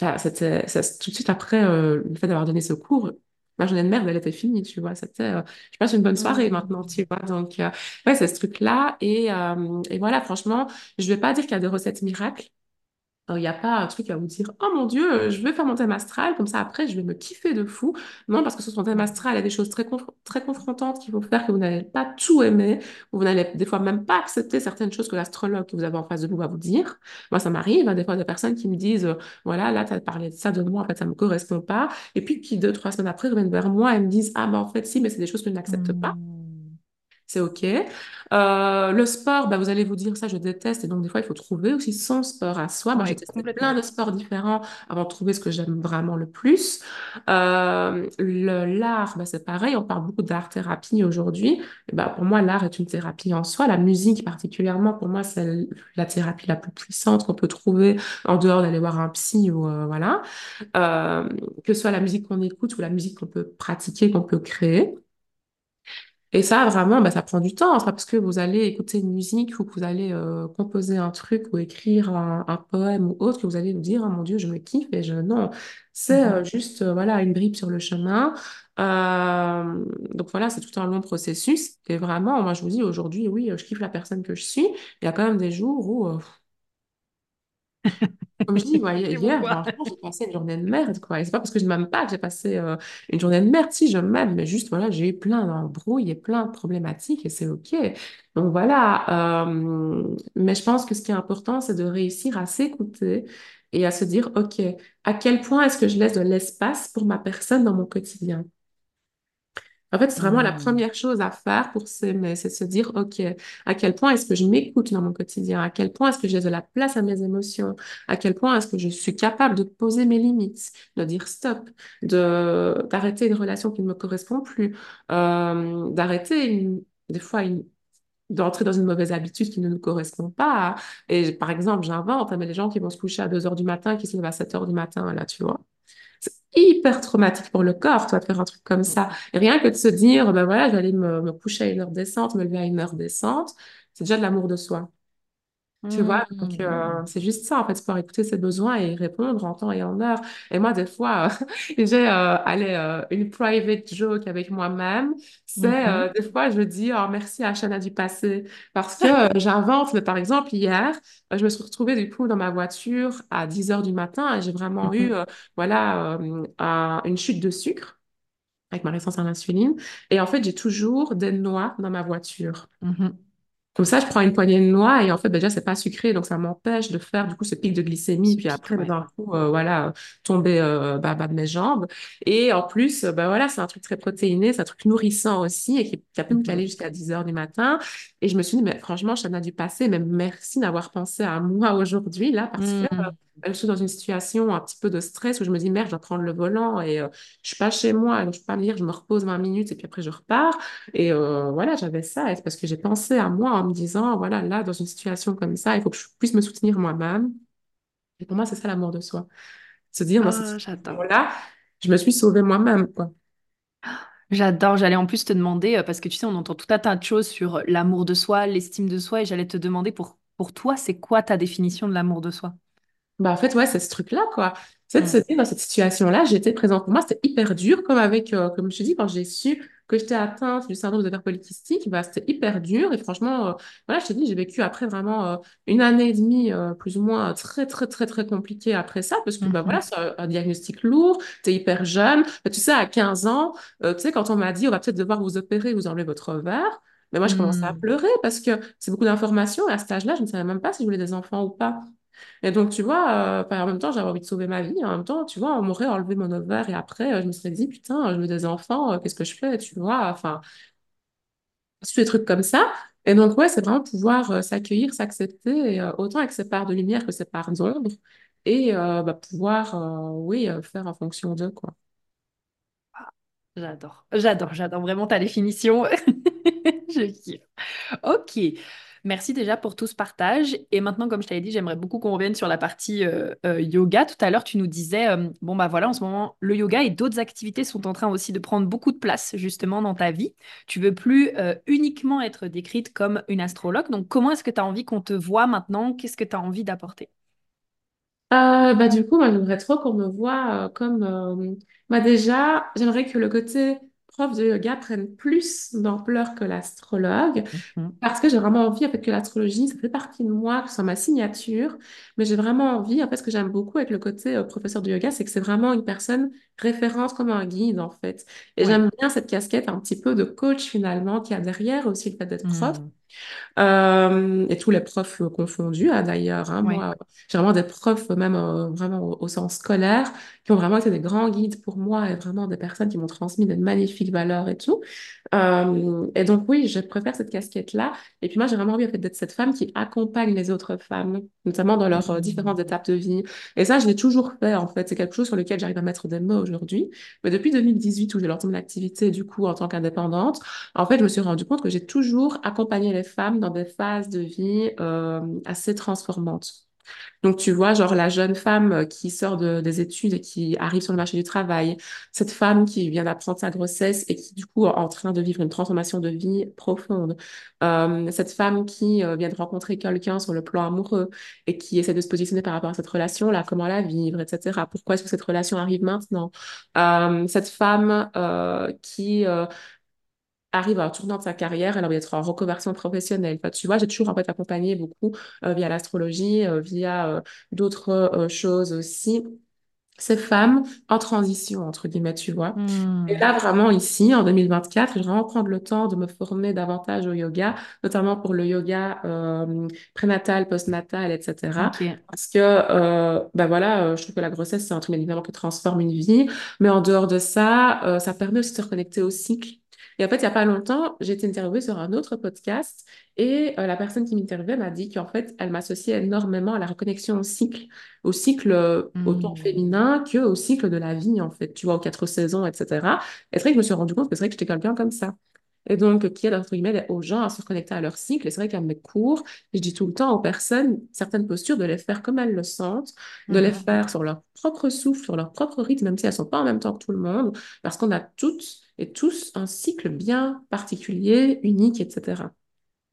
enfin, ça, tout de suite après euh, le fait d'avoir donné ce cours. Ma journée de merde, elle était finie, tu vois. C'était, euh, je passe une bonne soirée maintenant, tu vois. Donc, ouais, c'est ce truc-là. Et, et voilà, franchement, je vais pas dire qu'il y a des recettes miracles. Il n'y a pas un truc à vous dire, oh mon Dieu, je vais faire mon thème astral, comme ça après je vais me kiffer de fou. Non, parce que sur son thème astral, il y a des choses très, très confrontantes qui vont faire que vous n'allez pas tout aimer, ou vous n'allez des fois même pas accepter certaines choses que l'astrologue que vous avez en face de vous va vous dire. Moi, ça m'arrive, hein, des fois, des personnes qui me disent, euh, voilà, là, tu as parlé de ça de moi, en fait, ça ne me correspond pas. Et puis qui, deux, trois semaines après, reviennent vers moi et me disent, ah, ben en fait, si, mais c'est des choses que je n'accepte pas. C'est OK. Euh, le sport, bah, vous allez vous dire ça, je déteste. Et donc, des fois, il faut trouver aussi son sport à soi. Moi, j'ai testé plein de sports différents avant de trouver ce que j'aime vraiment le plus. Euh, l'art, bah, c'est pareil. On parle beaucoup d'art-thérapie aujourd'hui. Bah, pour moi, l'art est une thérapie en soi. La musique, particulièrement, pour moi, c'est la thérapie la plus puissante qu'on peut trouver en dehors d'aller voir un psy ou euh, voilà. Que ce soit la musique qu'on écoute ou la musique qu'on peut pratiquer, qu'on peut créer. Et ça, vraiment, bah, ça prend du temps. C'est pas parce que vous allez écouter une musique ou que vous allez euh, composer un truc ou écrire un, un poème ou autre que vous allez vous dire, oh mon Dieu, je me kiffe et je... Non, c'est euh, Mhm. juste, euh, voilà, une bribe sur le chemin. Euh, donc voilà, c'est tout un long processus. Et vraiment, moi, je vous dis, aujourd'hui, oui, je kiffe la personne que je suis. Il y a quand même des jours où... (laughs) comme je dis, (laughs) moi, hier, franchement, j'ai passé une journée de merde, quoi. Et c'est pas parce que je ne m'aime pas que j'ai passé euh, une journée de merde. Si, je m'aime, mais juste, voilà, j'ai eu plein d'embrouilles et plein de problématiques et c'est OK. Donc voilà. euh, mais je pense que ce qui est important, c'est de réussir à s'écouter et à se dire, OK, à quel point est-ce que je laisse de l'espace pour ma personne dans mon quotidien? En fait, c'est vraiment la Mhm. première chose à faire pour s'aimer, c'est de se dire, OK, à quel point est-ce que je m'écoute dans mon quotidien? À quel point est-ce que j'ai de la place à mes émotions? À quel point est-ce que je suis capable de poser mes limites, de dire stop, de, d'arrêter une relation qui ne me correspond plus, euh, d'arrêter une- des fois une, d'entrer dans une mauvaise habitude qui ne nous correspond pas. Et par exemple, j'invente, hein, mais les gens qui vont se coucher à 2 heures du matin, qui se lèvent à 7 heures du matin, là, tu vois. Hyper traumatique pour le corps, toi, de faire un truc comme ça. Et rien que de se dire, ben voilà, aller me, me coucher à une heure décente, me lever à une heure décente, c'est déjà de l'amour de soi. Tu vois, donc euh, Mhm. c'est juste ça, en fait, c'est pouvoir écouter ses besoins et y répondre en temps et en heure. Et moi, des fois, euh, (laughs) j'ai euh, allez, euh, une private joke avec moi-même. C'est euh, des fois, je dis oh, merci à Chana du passé parce que (laughs) euh, j'invente. Mais par exemple, hier, euh, je me suis retrouvée du coup dans ma voiture à 10 heures du matin et j'ai vraiment eu euh, voilà, euh, un- une chute de sucre avec ma résistance à l'insuline. Et en fait, j'ai toujours des noix dans ma voiture. Comme ça, je prends une poignée de noix et en fait, ben, déjà, c'est pas sucré, donc ça m'empêche de faire du coup ce pic de glycémie, puis après, ben, ouais. d'un coup, euh, voilà, tomber euh, bah, bas de mes jambes. Et en plus, euh, ben voilà, c'est un truc très protéiné, c'est un truc nourrissant aussi et qui, qui a pu me caler Mhm. jusqu'à 10 heures du matin. Et je me suis dit, mais franchement, Chana du passé, mais merci d'avoir pensé à moi aujourd'hui, là, parce que Mhm. Je suis dans une situation un petit peu de stress où je me dis, merde, je dois prendre le volant et euh, je suis pas chez moi, donc je peux pas me dire, je me repose 20 minutes et puis après je repars. Et euh, voilà, j'avais ça, et c'est parce que j'ai pensé à moi en me disant, voilà, là, dans une situation comme ça, il faut que je puisse me soutenir moi-même. Et pour moi, c'est ça l'amour de soi. Se dire, dans cette j'adore. situation-là, je me suis sauvée moi-même, quoi. J'adore. J'allais en plus te demander, euh, parce que tu sais, on entend tout un tas de choses sur l'amour de soi, l'estime de soi, et j'allais te demander pour, pour toi, c'est quoi ta définition de l'amour de soi? Bah, en fait, ouais, c'est ce truc-là, quoi. C'est de se dire, dans cette situation-là, j'étais présente. Pour moi, c'était hyper dur, comme avec, euh, comme je te dis, quand j'ai su que j'étais atteinte du syndrome de l'ovaire polycystique, bah, c'était hyper dur. Et franchement, euh, voilà, je t'ai dit, j'ai vécu après vraiment euh, une année et demie, plus ou moins, très, très, très, très compliquée après ça, parce que, bah, voilà, Mhm. c'est un, diagnostic lourd, t'es hyper jeune. Bah, tu sais, à 15 ans, tu sais, quand on m'a dit, on va peut-être devoir vous opérer, vous enlever votre ovaire, mais moi, je commençais à Mm. pleurer parce que c'est beaucoup d'informations. Et à cet âge-là, je ne savais même pas si je voulais des enfants ou pas. Et donc, tu vois, euh, enfin, en même temps, j'avais envie de sauver ma vie. En même temps, tu vois, on m'aurait enlevé mon ovaire et après, euh, je me serais dit, putain, je veux des enfants, euh, qu'est-ce que je fais, tu vois? Enfin, des trucs comme ça. Et donc, ouais, c'est vraiment pouvoir s'accueillir, s'accepter, autant avec ses parts de lumière que ses parts d'ombre, et bah, pouvoir, oui, faire en fonction d'eux, quoi. J'adore. J'adore, j'adore vraiment ta définition. (laughs) Je kiffe. Ok. Merci déjà pour tout ce partage. Et maintenant, comme je t'avais dit, j'aimerais beaucoup qu'on revienne sur la partie euh, euh, yoga. Tout à l'heure, tu nous disais, euh, bon bah voilà, en ce moment, le yoga et d'autres activités sont en train aussi de prendre beaucoup de place justement dans ta vie. Tu veux plus uniquement être décrite comme une astrologue. Donc, comment est-ce que tu as envie qu'on te voit maintenant? Qu'est-ce que tu as envie d'apporter? Bah, du coup, moi, j'aimerais trop qu'on me voit comme... bah, déjà, j'aimerais que le côté prof de yoga prenne plus d'ampleur que l'astrologue. Mhm. Parce que j'ai vraiment envie, en fait, que l'astrologie, ça fait partie de moi, que ce soit ma signature. Mais j'ai vraiment envie, en fait, ce que j'aime beaucoup avec le côté euh, professeur de yoga, c'est que c'est vraiment une personne référente comme un guide, en fait. Et Ouais. j'aime bien cette casquette un petit peu de coach, finalement, qui a derrière aussi le fait d'être prof. Hmm. Euh, et tous les profs euh, confondus, hein, d'ailleurs. hein. Ouais. Moi, j'ai vraiment des profs, même euh, vraiment au, au sens scolaire, qui ont vraiment été des grands guides pour moi et vraiment des personnes qui m'ont transmis des magnifiques valeurs et tout. Euh, et donc, oui, je préfère cette casquette-là. Et puis, moi, j'ai vraiment envie en fait, d'être cette femme qui accompagne les autres femmes, notamment dans leurs euh, différentes étapes de vie. Et ça, je l'ai toujours fait, en fait. C'est quelque chose sur lequel j'arrive à mettre des mots aujourd'hui. Mais depuis 2018, où j'ai lancé mon activité, du coup, en tant qu'indépendante, en fait, je me suis rendu compte que j'ai toujours accompagné les femmes dans des phases de vie euh, assez transformantes. Donc, tu vois, genre la jeune femme euh, qui sort de- des études et qui arrive sur le marché du travail, cette femme qui vient d'apprendre sa grossesse et qui, du coup, est en train de vivre une transformation de vie profonde. Euh, cette femme qui euh, vient de rencontrer quelqu'un sur le plan amoureux et qui essaie de se positionner par rapport à cette relation-là, comment la vivre, etc. Pourquoi est-ce que cette relation arrive maintenant? Cette femme qui arrive à un tournant de sa carrière, elle a envie d'être en reconversion professionnelle. Enfin, tu vois, j'ai toujours en fait accompagné beaucoup euh, via l'astrologie, euh, via euh, d'autres choses aussi. Ces femmes en transition, entre guillemets, tu vois. Et Hmm. là, vraiment, ici, en 2024, je vais vraiment prendre le temps de me former davantage au yoga, notamment pour le yoga euh, prénatal, postnatal, etc. Parce que, euh, ben voilà, euh, je trouve que la grossesse, c'est un truc évidemment qui transforme une vie. Mais en dehors de ça, ça permet aussi de se reconnecter au cycle. Et en fait, il n'y a pas longtemps, j'ai été interviewée sur un autre podcast et euh, la personne qui m'interviewait m'a dit qu'en fait, elle m'associait énormément à la reconnexion au cycle, au cycle euh, autant Hmm. féminin que au cycle de la vie, en fait, tu vois, aux quatre saisons, etc. Et c'est vrai que je me suis rendu compte que c'est vrai que j'étais quelqu'un comme ça. Et donc, qui aide, entre guillemets, aux gens à se reconnecter à leur cycle. Et c'est vrai qu'à mes cours, je dis tout le temps aux personnes, certaines postures, de les faire comme elles le sentent, de les Mhm. faire sur leur propre souffle, sur leur propre rythme, même si elles ne sont pas en même temps que tout le monde, parce qu'on a toutes et tous un cycle bien particulier, unique, etc.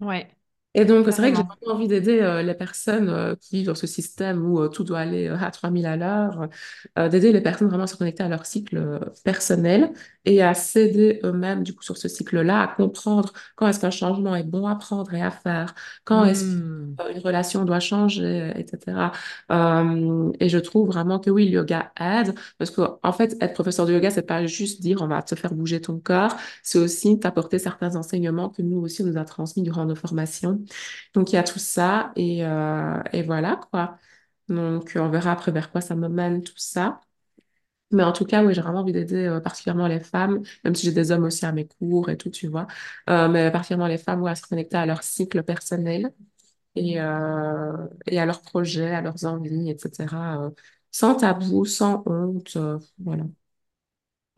Ouais, Et donc, c'est vrai que j'ai vraiment envie d'aider euh, les personnes euh, qui vivent dans ce système où euh, tout doit aller à 3000 à l'heure, d'aider les personnes vraiment à se connecter à leur cycle personnel et à s'aider eux-mêmes, du coup, sur ce cycle-là, à comprendre quand est-ce qu'un changement est bon à prendre et à faire, quand est-ce Hmm. qu'une relation doit changer, etc. Et je trouve vraiment que oui, le yoga aide, parce que en fait, être professeur de yoga, c'est pas juste dire on va te faire bouger ton corps, c'est aussi t'apporter certains enseignements que nous aussi on nous a transmis durant nos formations. Donc il y a tout ça et, euh, et voilà quoi. Donc on verra après vers quoi ça me mène tout ça. Mais en tout cas, oui, j'ai vraiment envie d'aider euh, particulièrement les femmes, même si j'ai des hommes aussi à mes cours et tout, tu vois. Euh, mais particulièrement les femmes, à se connecter à leur cycle personnel et, et à leurs projets, à leurs envies, etc. sans tabou, sans honte. voilà.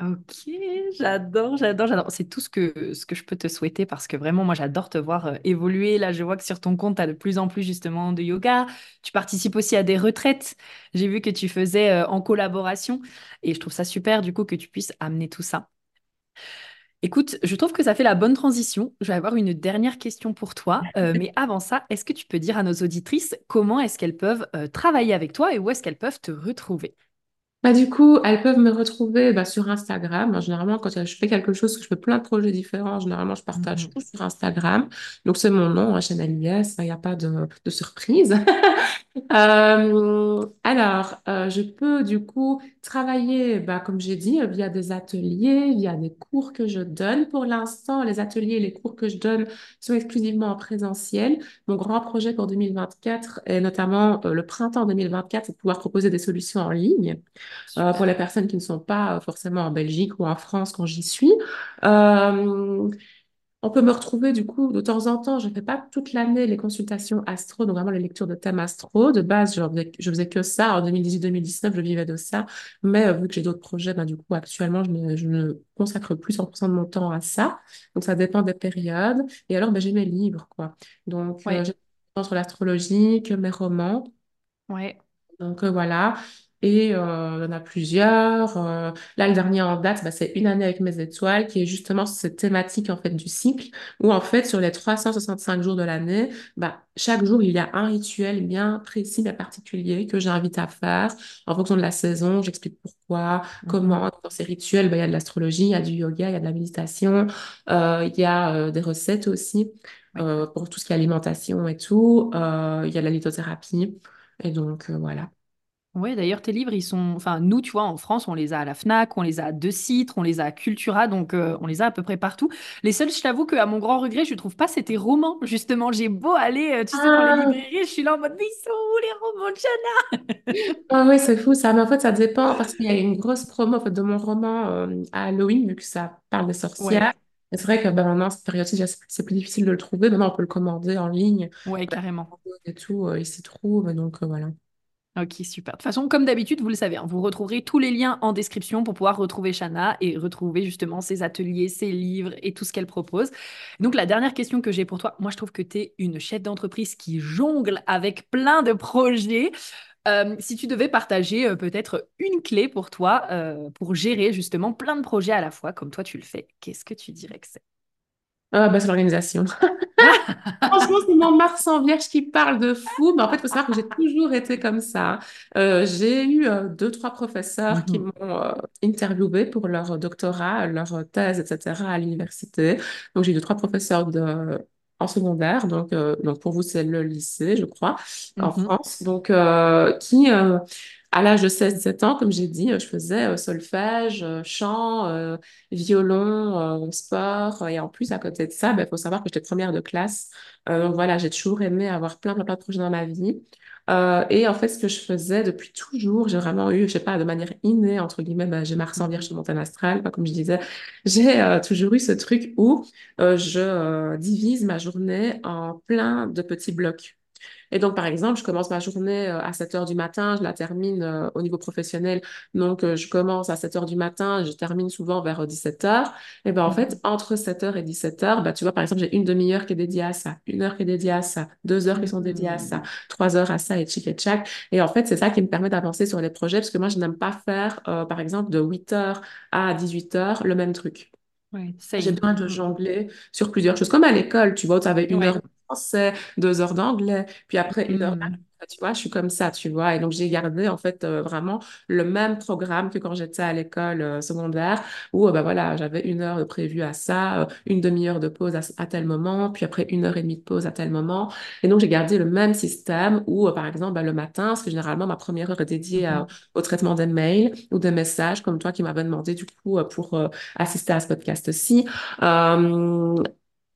Ok, j'adore, j'adore, j'adore. C'est tout ce que, ce que je peux te souhaiter parce que vraiment, moi, j'adore te voir euh, évoluer. Là, je vois que sur ton compte, tu as de plus en plus justement de yoga. Tu participes aussi à des retraites. J'ai vu que tu faisais euh, en collaboration et je trouve ça super du coup que tu puisses amener tout ça. Écoute, je trouve que ça fait la bonne transition. Je vais avoir une dernière question pour toi. (laughs) Euh, mais avant ça, est-ce que tu peux dire à nos auditrices comment est-ce qu'elles peuvent travailler avec toi et où est-ce qu'elles peuvent te retrouver? Bah, du coup, elles peuvent me retrouver bah, sur Instagram. Généralement, quand je fais quelque chose, que je fais plein de projets différents, généralement, je partage Mhm. tout sur Instagram. Donc, c'est mon nom, hein, Chanel IS, il n'y a pas de, de surprise. (laughs) Euh, alors, euh, je peux du coup travailler, bah, comme j'ai dit, euh, via des ateliers, via des cours que je donne. Pour l'instant, les ateliers et les cours que je donne sont exclusivement en présentiel. Mon grand projet pour 2024 et notamment euh, le printemps 2024, c'est de pouvoir proposer des solutions en ligne euh, pour les personnes qui ne sont pas euh, forcément en Belgique ou en France quand j'y suis. Euh, on peut me retrouver du coup de temps en temps. Je ne fais pas toute l'année les consultations astro, donc vraiment les lectures de thèmes astro. De base, je faisais, je faisais que ça. En 2018-2019, je vivais de ça. Mais euh, vu que j'ai d'autres projets, ben, du coup, actuellement, je ne, je ne consacre plus 100% de mon temps à ça. Donc, ça dépend des périodes. Et alors, ben, j'ai mes livres, quoi. Donc, euh, Ouais, j'ai sur l'astrologie, que mes romans. ouais, Donc euh, voilà. Et euh, il y en a plusieurs. Euh, là, le dernier en date, bah, c'est Une année avec mes étoiles, qui est justement cette thématique en fait du cycle, où en fait sur les 365 jours de l'année, bah, chaque jour il y a un rituel bien précis, bien particulier que j'invite à faire en fonction de la saison. J'explique pourquoi, Mhm. comment. Dans ces rituels, bah, il y a de l'astrologie, il y a du yoga, il y a de la méditation, euh, il y a des recettes aussi euh, pour tout ce qui est alimentation et tout. Euh, il y a de la lithothérapie. Et donc, euh, voilà. Ouais, d'ailleurs, tes livres, ils sont. Enfin, nous, tu vois, en France, on les a à la Fnac, on les a à De Citre, on les a à Cultura, donc euh, on les a à peu près partout. Les seuls, je t'avoue qu'à mon grand regret, je trouve pas c'était romans, justement. J'ai beau aller, euh, tu sais, dans les Ah, librairies, je suis là en mode, mais ils sont où les romans de Jana? (laughs) ah oui, c'est fou ça. Mais en fait, ça dépend parce qu'il y a une grosse promo en fait, de mon roman euh, à Halloween, vu que ça parle Ouais, sorcières. Et c'est vrai que ben, maintenant, cette période-ci, c'est c'est plus difficile de le trouver. Maintenant, on peut le commander en ligne. ouais, carrément. Et tout, euh, il s'y trouve. Donc, euh, voilà. Ok, super. De toute façon, comme d'habitude, vous le savez, hein, vous retrouverez tous les liens en description pour pouvoir retrouver Shana et retrouver justement ses ateliers, ses livres et tout ce qu'elle propose. Donc, la dernière question que j'ai pour toi, moi, je trouve que tu es une chef d'entreprise qui jongle avec plein de projets. Euh, si tu devais partager euh, peut-être une clé pour toi euh, pour gérer justement plein de projets à la fois, comme toi tu le fais, qu'est-ce que tu dirais que c'est? Ah, bah, c'est l'organisation. (laughs) Franchement, c'est mon Mars en Vierge qui parle de fou. Mais en fait, il faut savoir que j'ai toujours été comme ça. Euh, j'ai eu euh, deux, trois professeurs qui Mhm, m'ont euh, interviewé pour leur doctorat, leur thèse, etc. à l'université. Donc, j'ai eu deux, trois professeurs de... en secondaire. Donc, donc, pour vous, c'est le lycée, je crois, en mhm, France. Donc, qui, à l'âge de 16-17 ans, comme j'ai dit, euh, je faisais euh, solfège, euh, chant, violon, sport. Et en plus, à côté de ça, il faut savoir que j'étais première de classe. Donc voilà, j'ai toujours aimé avoir plein, plein, plein de projets dans ma vie. Et en fait, ce que je faisais depuis toujours, j'ai vraiment eu, je sais pas, de manière innée, entre guillemets, ben, j'ai Mars en Vierge sur mon thème astral, comme je disais, j'ai toujours eu ce truc où je divise ma journée en plein de petits blocs. Et donc, par exemple, je commence ma journée euh, à 7 heures du matin, je la termine euh, au niveau professionnel. Donc, euh, je commence à 7 heures du matin, je termine souvent vers 17 heures. Et ben, en fait, mhm, entre 7 heures et 17 heures, bah, tu vois, par exemple, j'ai une demi-heure qui est dédiée à ça, une heure qui est dédiée à ça, deux heures qui sont dédiées à ça, mhm. trois heures à ça et tchic et tchac. Et en fait, c'est ça qui me permet d'avancer sur les projets parce que moi, je n'aime pas faire, euh, par exemple, de 8 heures à 18 heures le même truc. Ouais, J'ai besoin de jongler sur plusieurs choses, comme à l'école, tu vois, tu avais une heure de français, deux heures d'anglais, puis après une heure d'algebra, tu vois, je suis comme ça, tu vois. Et donc, j'ai gardé, en fait, euh, vraiment le même programme que quand j'étais à l'école euh, secondaire, où, euh, bah, voilà, j'avais une heure de prévu à ça, euh, une demi-heure de pause à, à tel moment, puis après une heure et demie de pause à tel moment. Et donc, j'ai gardé le même système où, euh, par exemple, bah, le matin, parce que généralement, ma première heure est dédiée à- Mhm. au traitement des mails ou des messages, comme toi qui m'avais demandé, du coup, euh, pour euh, assister à ce podcast-ci.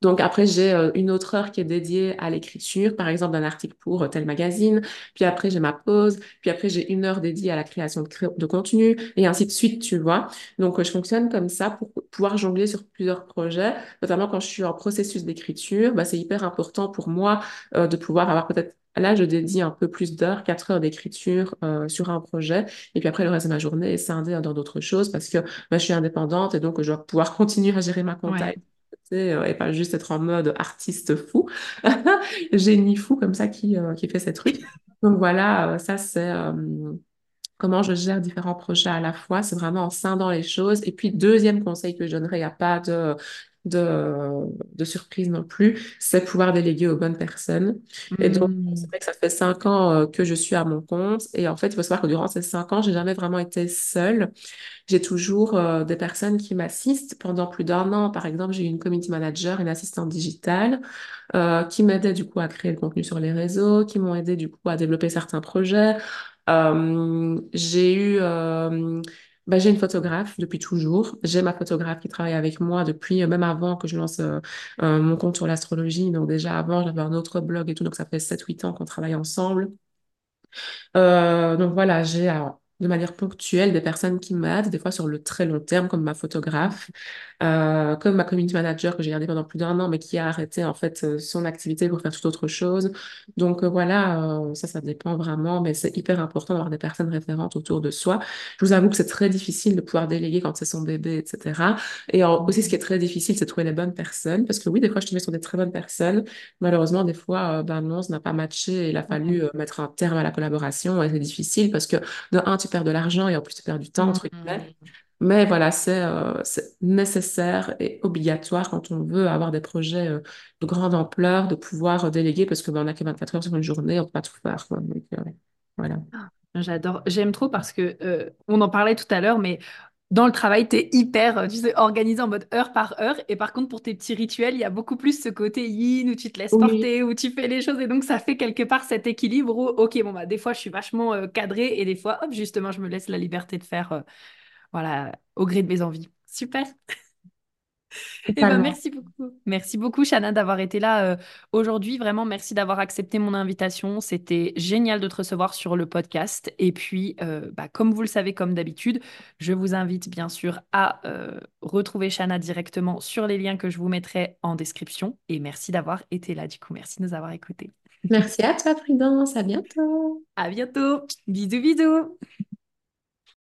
Donc après, j'ai euh, une autre heure qui est dédiée à l'écriture, par exemple d'un article pour euh, tel magazine. Puis après, j'ai ma pause. Puis après, j'ai une heure dédiée à la création de, cré- de contenu et ainsi de suite, tu vois. Donc, euh, je fonctionne comme ça pour pouvoir jongler sur plusieurs projets, notamment quand je suis en processus d'écriture, bah, c'est hyper important pour moi de pouvoir avoir peut-être Là, je dédie un peu plus d'heures, quatre heures d'écriture euh, sur un projet. Et puis après, le reste de ma journée est scindé dans d'autres choses parce que bah, je suis indépendante et donc je dois pouvoir (laughs) continuer à gérer ma euh, et pas juste être en mode artiste fou, (laughs) génie fou comme ça qui, euh, fait ses trucs. Donc voilà, ça c'est comment je gère différents projets à la fois. C'est vraiment en scindant les choses. Et puis, deuxième conseil que je donnerais, il n'y a pas de, de, de, surprise non plus, c'est pouvoir déléguer aux bonnes personnes. Et donc, Hmm. c'est vrai que ça fait cinq ans euh, que je suis à mon compte. Et en fait, il faut savoir que durant ces cinq ans, j'ai jamais vraiment été seule. J'ai toujours euh, des personnes qui m'assistent. Pendant plus d'un an, par exemple, j'ai eu une community manager, une assistante digitale, euh, qui m'aidait du coup à créer le contenu sur les réseaux, qui m'ont aidé du coup à développer certains projets. J'ai eu, bah, j'ai une photographe depuis toujours. J'ai ma photographe qui travaille avec moi depuis, euh, même avant que je lance euh, euh, mon compte sur l'astrologie. Donc déjà avant, j'avais un autre blog et tout. Donc ça fait sept huit ans qu'on travaille ensemble. Donc voilà, j'ai de manière ponctuelle des personnes qui m'aident, des fois sur le très long terme, comme ma photographe, euh, comme ma community manager que j'ai gardée pendant plus d'un an, mais qui a arrêté en fait euh, son activité pour faire toute autre chose. Donc euh, voilà, euh, ça, ça dépend vraiment, mais c'est hyper important d'avoir des personnes référentes autour de soi. Je vous avoue que c'est très difficile de pouvoir déléguer quand c'est son bébé, etc. Et aussi, ce qui est très difficile, c'est de trouver les bonnes personnes, parce que oui, des fois, je tombais sur des très bonnes personnes. Malheureusement, des fois, ben non, ça n'a pas matché et il a fallu mettre un terme à la collaboration. Et c'est difficile parce que de un, tu perds de l'argent et en plus, tu perds du temps, entre guillemets. Hmm. Mais voilà, c'est euh, c'est nécessaire et obligatoire quand on veut avoir des projets euh, de grande ampleur, de pouvoir euh, déléguer parce que ben, on n'a que 24 heures sur une journée, on ne peut pas tout faire. quoi. Donc, euh, voilà. J'adore, j'aime trop parce que on en parlait tout à l'heure, mais dans le travail, tu es hyper, euh, tu sais, organisé en mode heure par heure. Et par contre, pour tes petits rituels, il y a beaucoup plus ce côté yin où tu te laisses Oui, porter, où tu fais les choses. Et donc, ça fait quelque part cet équilibre où, ok, bon, bah, des fois, je suis vachement euh, cadrée et des fois, hop, justement, je me laisse la liberté de faire, euh, voilà, au gré de mes envies. Super. Eh ben, merci beaucoup. Merci beaucoup, Shanna, d'avoir été là euh, aujourd'hui. Vraiment, merci d'avoir accepté mon invitation. C'était génial de te recevoir sur le podcast. Et puis, euh, bah, comme vous le savez, comme d'habitude, je vous invite bien sûr à euh, retrouver Shanna directement sur les liens que je vous mettrai en description. Et merci d'avoir été là, du coup. Merci de nous avoir écoutés. Merci à toi, Prudence. À bientôt. À bientôt. Bisous, bisous.